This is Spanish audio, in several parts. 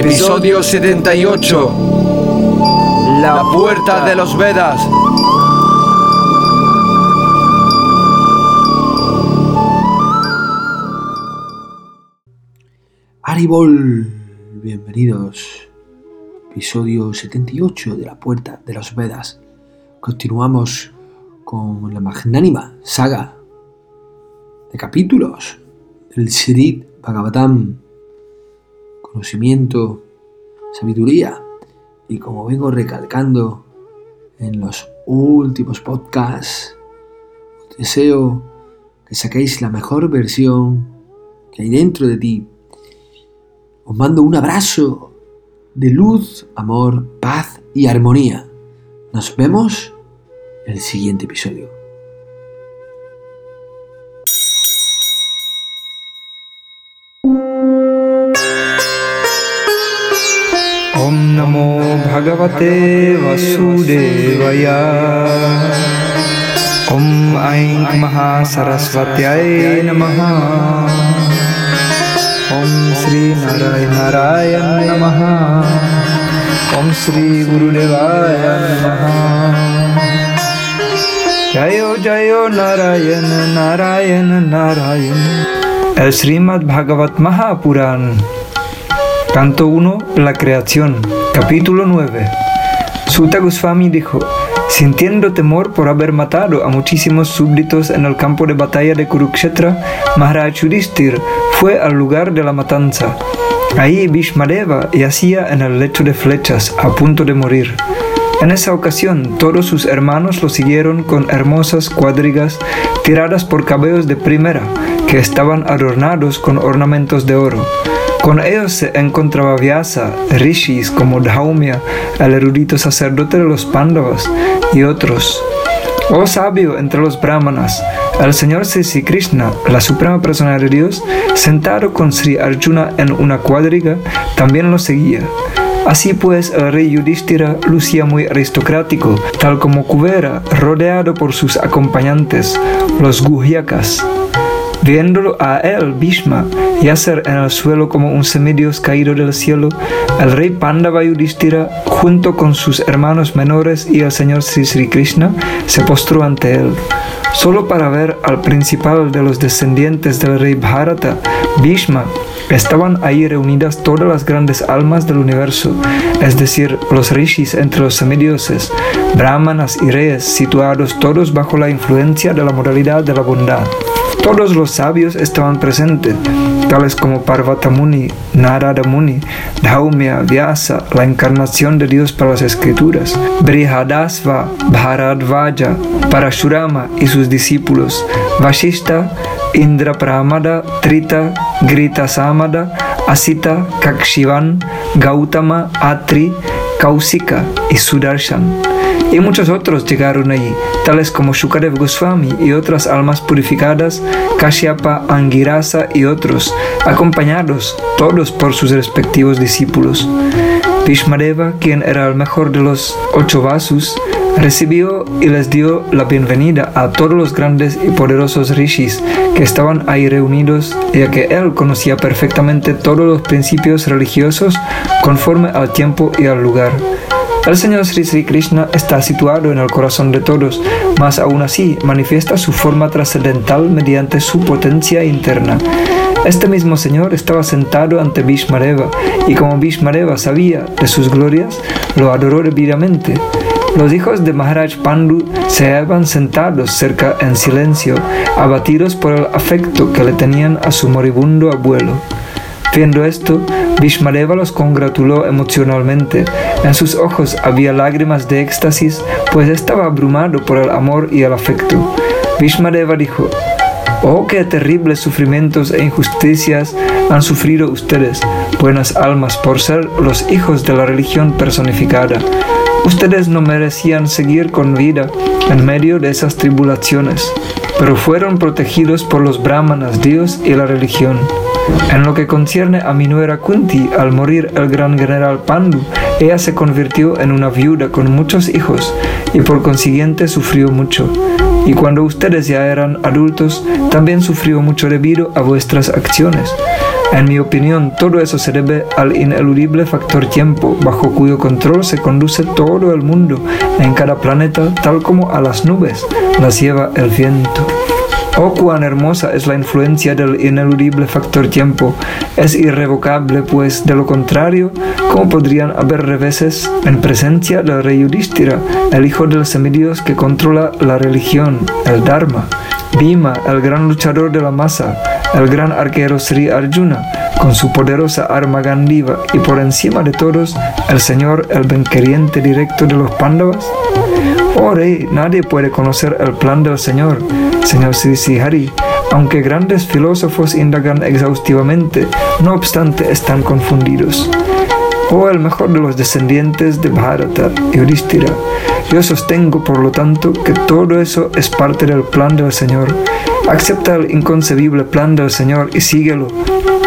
Episodio 78. La puerta de los Vedas. Aribol, bienvenidos. Episodio 78 de La Puerta de los Vedas. Continuamos con la magnánima saga de capítulos del Sri Bhagavatam. Conocimiento, sabiduría. Y como vengo recalcando en los últimos podcasts, deseo que saquéis la mejor versión que hay dentro de ti. Os mando un abrazo de luz, amor, paz y armonía. Nos vemos en el siguiente episodio. भगवते वसुदेवय। ॐ ऐं महासरस्वत्यै नमः। ॐ श्रीनारायणाय नमः। ॐ श्रीगुरुदेवाय नमः। जयो जयो नारायण नारायण Narayan. Bhagavat Mahapuran Canto 1, la creación, capítulo 9. Sutta Goswami dijo, sintiendo temor por haber matado a muchísimos súbditos en el campo de batalla de Kurukshetra, Maharaj Yudhishthir fue al lugar de la matanza. Ahí Bhishmadeva yacía en el lecho de flechas, a punto de morir. En esa ocasión, todos sus hermanos lo siguieron con hermosas cuadrigas tiradas por cabellos de primera, que estaban adornados con ornamentos de oro. Con ellos se encontraba Vyasa, rishis como Dhaumya, el erudito sacerdote de los Pándavas, y otros. Oh sabio entre los brahmanas, el señor Sri Krishna, la suprema persona de Dios, sentado con Sri Arjuna en una cuadriga, también lo seguía. Así pues, el rey Yudhishthira lucía muy aristocrático, tal como Kuvera, rodeado por sus acompañantes, los Guhyakas. Viéndolo a él, Bhishma, yacer en el suelo como un semidios caído del cielo, el rey Pandava Yudhishthira, junto con sus hermanos menores y el señor Sri Sri Krishna, se postró ante él. Solo para ver al principal de los descendientes del rey Bharata, Bhishma, estaban ahí reunidas todas las grandes almas del universo, es decir, los rishis entre los semidioses, brahmanas y reyes situados todos bajo la influencia de la moralidad de la bondad. Todos los sabios estaban presentes, tales como Parvata Muni, Narada Muni, Dhaumya, Vyasa, la encarnación de Dios para las escrituras, Brihadasva, Bharadvaja, Parashurama y sus discípulos, Vashishta, Indra Pramada, Trita, Grita Samada, Asita, Kakshivan, Gautama, Atri, Kausika y Sudarshan y muchos otros llegaron allí, tales como Shukadev Goswami y otras almas purificadas, Kashyapa, Angirasa y otros, acompañados todos por sus respectivos discípulos. Bhishmadeva, quien era el mejor de los ocho vasus, recibió y les dio la bienvenida a todos los grandes y poderosos rishis que estaban ahí reunidos, ya que él conocía perfectamente todos los principios religiosos conforme al tiempo y al lugar. El Señor Sri Sri Krishna está situado en el corazón de todos, mas aún así manifiesta su forma trascendental mediante su potencia interna. Este mismo Señor estaba sentado ante Bhishmareva y como Bhishmareva sabía de sus glorias, lo adoró debidamente. Los hijos de Maharaj Pandu se hallaban sentados cerca en silencio, abatidos por el afecto que le tenían a su moribundo abuelo. Viendo esto, Bhishmadeva los congratuló emocionalmente. En sus ojos había lágrimas de éxtasis, pues estaba abrumado por el amor y el afecto. Bhishmadeva dijo, Oh, qué terribles sufrimientos e injusticias han sufrido ustedes, buenas almas, por ser los hijos de la religión personificada. Ustedes no merecían seguir con vida en medio de esas tribulaciones, pero fueron protegidos por los brahmanas, Dios y la religión. En lo que concierne a mi nuera Kunti, al morir el gran general Pandu, ella se convirtió en una viuda con muchos hijos y por consiguiente sufrió mucho. Y cuando ustedes ya eran adultos, también sufrió mucho debido a vuestras acciones. En mi opinión, todo eso se debe al ineludible factor tiempo, bajo cuyo control se conduce todo el mundo en cada planeta, tal como a las nubes las lleva el viento. Oh, cuán hermosa es la influencia del ineludible factor tiempo. Es irrevocable, pues de lo contrario, ¿cómo podrían haber reveses en presencia del rey Yudhishthira, el hijo del semidios que controla la religión, el Dharma? Bhima, el gran luchador de la masa, el gran arquero Sri Arjuna, con su poderosa arma Gandiva y por encima de todos, el Señor, el benqueriente directo de los Pándavas? Oh rey, nadie puede conocer el plan del Señor, Señor Sri Srihari, aunque grandes filósofos indagan exhaustivamente, no obstante están confundidos. Oh el mejor de los descendientes de Bharata, Yudhishthira, yo sostengo por lo tanto que todo eso es parte del plan del Señor. Acepta el inconcebible plan del Señor y síguelo.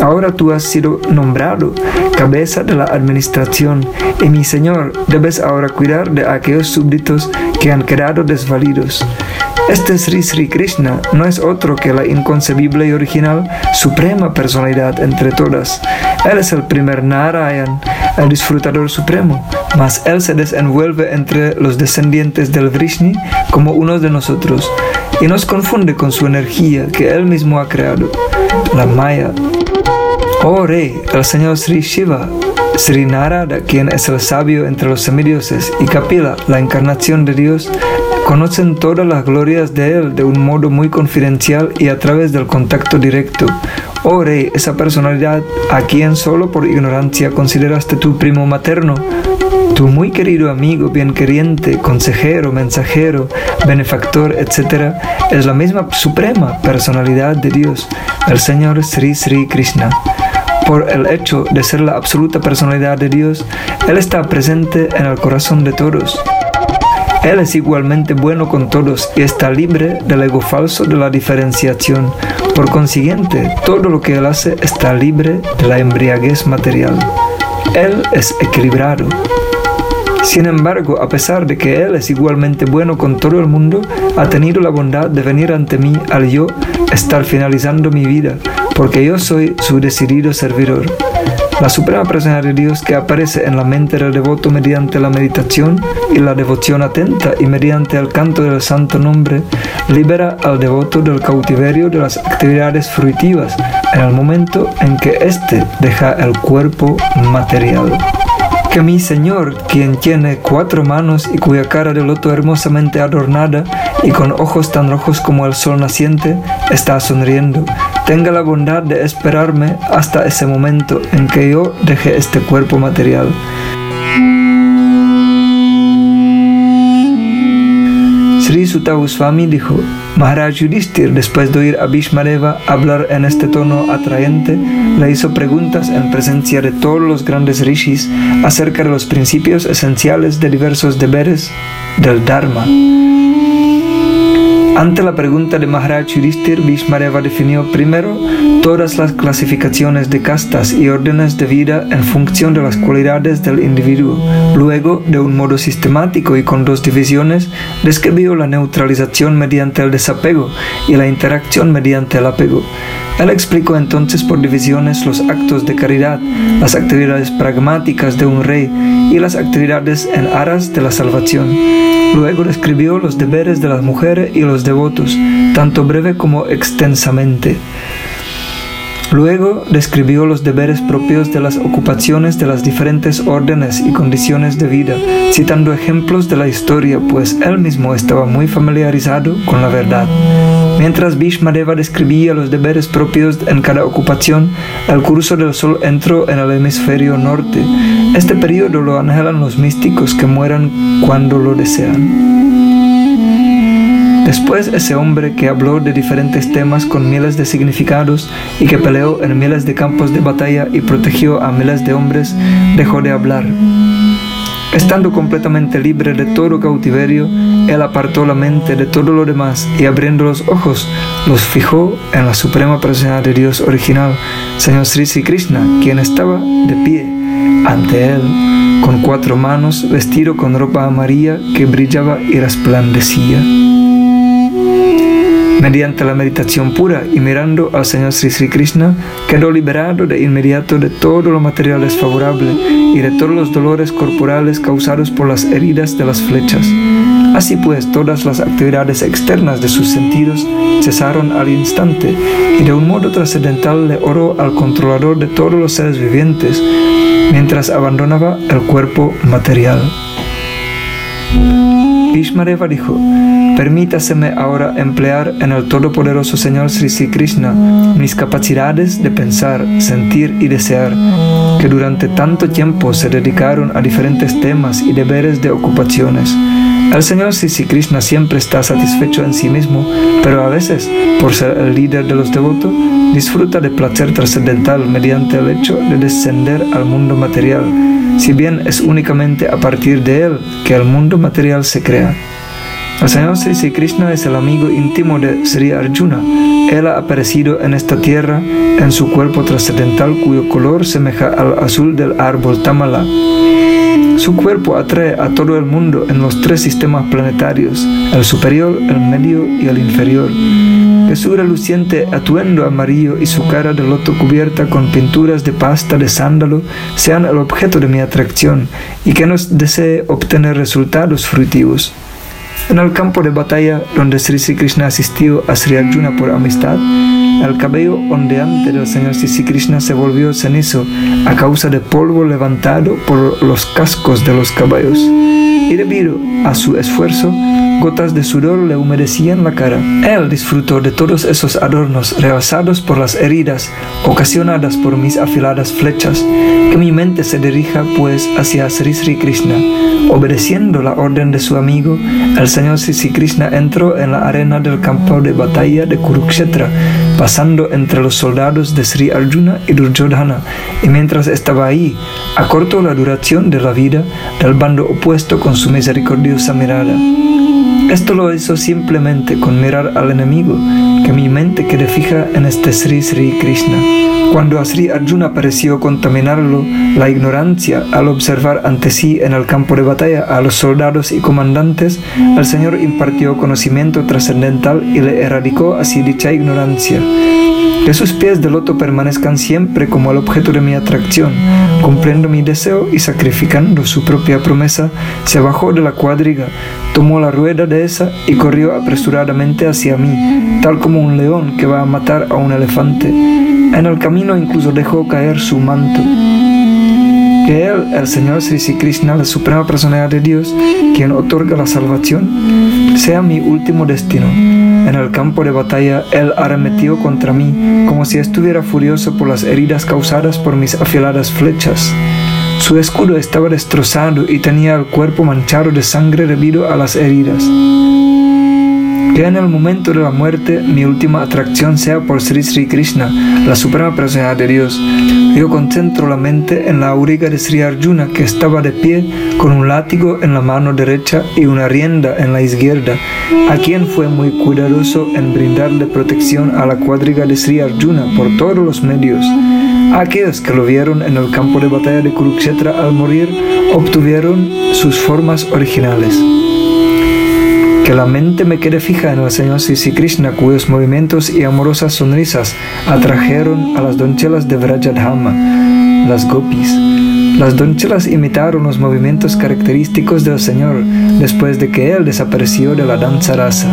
Ahora tú has sido nombrado cabeza de la administración y mi Señor debes ahora cuidar de aquellos súbditos que han quedado desvalidos. Este Sri Sri Krishna no es otro que la inconcebible y original suprema personalidad entre todas. Él es el primer Narayan, el disfrutador supremo, mas él se desenvuelve entre los descendientes del Vrishni como uno de nosotros y nos confunde con su energía que él mismo ha creado, la Maya. Oh Rey, el Señor Sri Shiva, Sri Narada, quien es el sabio entre los semidioses, y Kapila, la encarnación de Dios, conocen todas las glorias de Él de un modo muy confidencial y a través del contacto directo. Oh Rey, esa personalidad a quien solo por ignorancia consideraste tu primo materno, tu muy querido amigo, bien queriente, consejero, mensajero, benefactor, etc., es la misma suprema personalidad de Dios, el Señor Sri Sri Krishna. Por el hecho de ser la absoluta personalidad de Dios, Él está presente en el corazón de todos. Él es igualmente bueno con todos y está libre del ego falso de la diferenciación. Por consiguiente, todo lo que Él hace está libre de la embriaguez material. Él es equilibrado. Sin embargo, a pesar de que Él es igualmente bueno con todo el mundo, ha tenido la bondad de venir ante mí al yo estar finalizando mi vida, porque yo soy su decidido servidor. La suprema presencia de Dios que aparece en la mente del devoto mediante la meditación y la devoción atenta y mediante el canto del santo nombre libera al devoto del cautiverio de las actividades fruitivas en el momento en que éste deja el cuerpo material que mi Señor, quien tiene cuatro manos y cuya cara de loto hermosamente adornada y con ojos tan rojos como el sol naciente, está sonriendo, tenga la bondad de esperarme hasta ese momento en que yo deje este cuerpo material. Sri Sutta Goswami dijo, Maharaj Yudhishthir, después de oír a Bhishmareva hablar en este tono atraente, le hizo preguntas en presencia de todos los grandes rishis acerca de los principios esenciales de diversos deberes del Dharma. Ante la pregunta de Maharaj Yudhishthir, Bhishmareva definió primero todas las clasificaciones de castas y órdenes de vida en función de las cualidades del individuo. Luego, de un modo sistemático y con dos divisiones, describió la neutralización mediante el desapego y la interacción mediante el apego. Él explicó entonces por divisiones los actos de caridad, las actividades pragmáticas de un rey y las actividades en aras de la salvación. Luego describió los deberes de las mujeres y los devotos, tanto breve como extensamente. Luego describió los deberes propios de las ocupaciones de las diferentes órdenes y condiciones de vida, citando ejemplos de la historia, pues él mismo estaba muy familiarizado con la verdad. Mientras Bhishmadeva describía los deberes propios en cada ocupación, el curso del sol entró en el hemisferio norte. Este periodo lo anhelan los místicos que mueran cuando lo desean. Después ese hombre que habló de diferentes temas con miles de significados y que peleó en miles de campos de batalla y protegió a miles de hombres, dejó de hablar. Estando completamente libre de todo cautiverio, él apartó la mente de todo lo demás y abriendo los ojos, los fijó en la suprema presencia de Dios original, Señor Sri Sri Krishna, quien estaba de pie ante él, con cuatro manos, vestido con ropa amarilla que brillaba y resplandecía. Mediante la meditación pura y mirando al Señor Sri Sri Krishna, quedó liberado de inmediato de todo lo material desfavorable y de todos los dolores corporales causados por las heridas de las flechas. Así pues, todas las actividades externas de sus sentidos cesaron al instante y de un modo trascendental le oró al controlador de todos los seres vivientes mientras abandonaba el cuerpo material. Bhishmareva dijo, permítaseme ahora emplear en el todopoderoso Señor Sri Sri Krishna mis capacidades de pensar, sentir y desear, que durante tanto tiempo se dedicaron a diferentes temas y deberes de ocupaciones. El Señor Sri Krishna siempre está satisfecho en sí mismo, pero a veces, por ser el líder de los devotos, disfruta de placer trascendental mediante el hecho de descender al mundo material, si bien es únicamente a partir de él que el mundo material se crea. El Señor Sri Krishna es el amigo íntimo de Sri Arjuna. Él ha aparecido en esta tierra en su cuerpo trascendental cuyo color semeja al azul del árbol Tamala su cuerpo atrae a todo el mundo en los tres sistemas planetarios, el superior, el medio y el inferior. Su reluciente atuendo amarillo y su cara de loto cubierta con pinturas de pasta de sándalo sean el objeto de mi atracción y que nos desee obtener resultados fruitivos. En el campo de batalla donde Sri Sri Krishna asistió a Sri Arjuna por amistad, el cabello ondeante del señor Sri Krishna se volvió cenizo a causa de polvo levantado por los cascos de los caballos. Y debido a su esfuerzo, gotas de sudor le humedecían la cara. Él disfrutó de todos esos adornos realzados por las heridas ocasionadas por mis afiladas flechas. Que mi mente se dirija pues hacia Sri Sri Krishna. Obedeciendo la orden de su amigo, el señor Sri Krishna entró en la arena del campo de batalla de Kurukshetra pasando entre los soldados de Sri Arjuna y Duryodhana, y mientras estaba ahí, acortó la duración de la vida del bando opuesto con su misericordiosa mirada. Esto lo hizo simplemente con mirar al enemigo, que mi mente quede fija en este Sri Sri Krishna. Cuando a Sri Arjuna pareció contaminarlo la ignorancia al observar ante sí en el campo de batalla a los soldados y comandantes, el Señor impartió conocimiento trascendental y le erradicó así dicha ignorancia. Que sus pies de loto permanezcan siempre como el objeto de mi atracción. Cumpliendo mi deseo y sacrificando su propia promesa, se bajó de la cuadriga, tomó la rueda de esa y corrió apresuradamente hacia mí, tal como un león que va a matar a un elefante. En el camino incluso dejó caer su manto. Que Él, el Señor Sri Krishna, la suprema personalidad de Dios, quien otorga la salvación, sea mi último destino. En el campo de batalla, Él arremetió contra mí como si estuviera furioso por las heridas causadas por mis afiladas flechas. Su escudo estaba destrozado y tenía el cuerpo manchado de sangre debido a las heridas que en el momento de la muerte mi última atracción sea por Sri Sri Krishna, la suprema personalidad de Dios. Yo concentro la mente en la auriga de Sri Arjuna que estaba de pie con un látigo en la mano derecha y una rienda en la izquierda, a quien fue muy cuidadoso en brindarle protección a la cuadriga de Sri Arjuna por todos los medios. Aquellos que lo vieron en el campo de batalla de Kurukshetra al morir obtuvieron sus formas originales que la mente me quede fija en el Señor Sisi Krishna, cuyos movimientos y amorosas sonrisas atrajeron a las doncellas de Vrajadhama, las gopis. Las doncellas imitaron los movimientos característicos del Señor después de que Él desapareció de la danza rasa.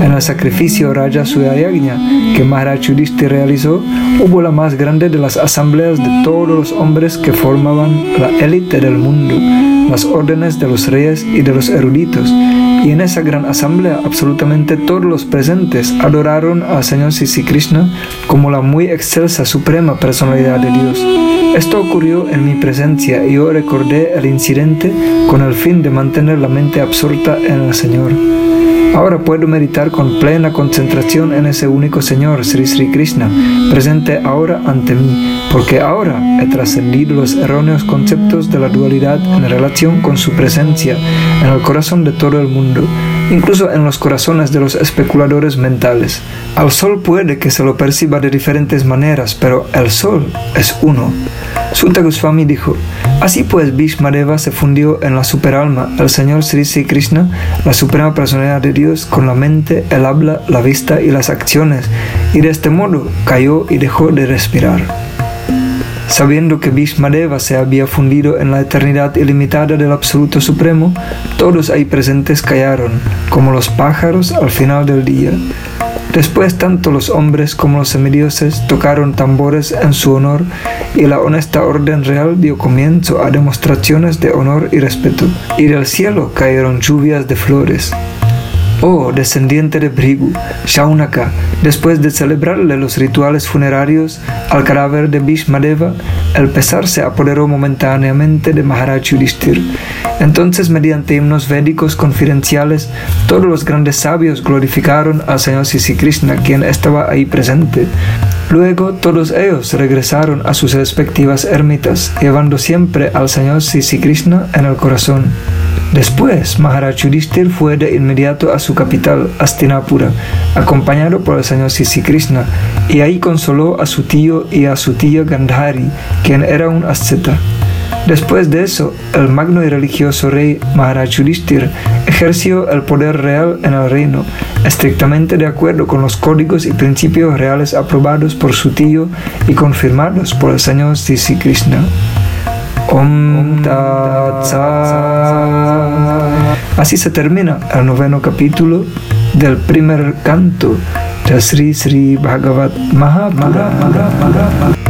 En el sacrificio Raja Suyayagnya que Maharaj realizó, hubo la más grande de las asambleas de todos los hombres que formaban la élite del mundo, las órdenes de los reyes y de los eruditos, y en esa gran asamblea absolutamente todos los presentes adoraron al Señor Sisi Krishna como la muy excelsa suprema personalidad de Dios. Esto ocurrió en mi presencia y yo recordé el incidente con el fin de mantener la mente absorta en el Señor. Ahora puedo meditar con plena concentración en ese único Señor, Sri Sri Krishna, presente ahora ante mí, porque ahora he trascendido los erróneos conceptos de la dualidad en relación con su presencia en el corazón de todo el mundo, incluso en los corazones de los especuladores mentales. Al sol puede que se lo perciba de diferentes maneras, pero el sol es uno. Sutta Goswami dijo, así pues Bhishmadeva se fundió en la superalma, el Señor Sri Sri Krishna, la suprema personalidad de Dios, con la mente, el habla, la vista y las acciones, y de este modo cayó y dejó de respirar. Sabiendo que Bhishmadeva se había fundido en la eternidad ilimitada del Absoluto Supremo, todos ahí presentes callaron, como los pájaros al final del día. Después tanto los hombres como los semidioses tocaron tambores en su honor y la honesta orden real dio comienzo a demostraciones de honor y respeto, y del cielo cayeron lluvias de flores. Oh descendiente de Brigu, Shaunaka, después de celebrarle los rituales funerarios al cadáver de Bhishmadeva, el pesar se apoderó momentáneamente de Maharaj Yudhishthir. Entonces, mediante himnos védicos confidenciales, todos los grandes sabios glorificaron al Señor Sisi Krishna, quien estaba ahí presente. Luego todos ellos regresaron a sus respectivas ermitas, llevando siempre al Señor Sisi Krishna en el corazón. Después, Maharaj Yudhishthir fue de inmediato a su capital, Astinapura, acompañado por el señor Sisi Krishna, y ahí consoló a su tío y a su tía Gandhari, quien era un asceta. Después de eso, el magno y religioso rey Maharaj Yudhishthir ejerció el poder real en el reino, estrictamente de acuerdo con los códigos y principios reales aprobados por su tío y confirmados por el señor Sisi Krishna. Om Así se termina el noveno capítulo del primer canto de Sri Sri Bhagavat Mahapurana.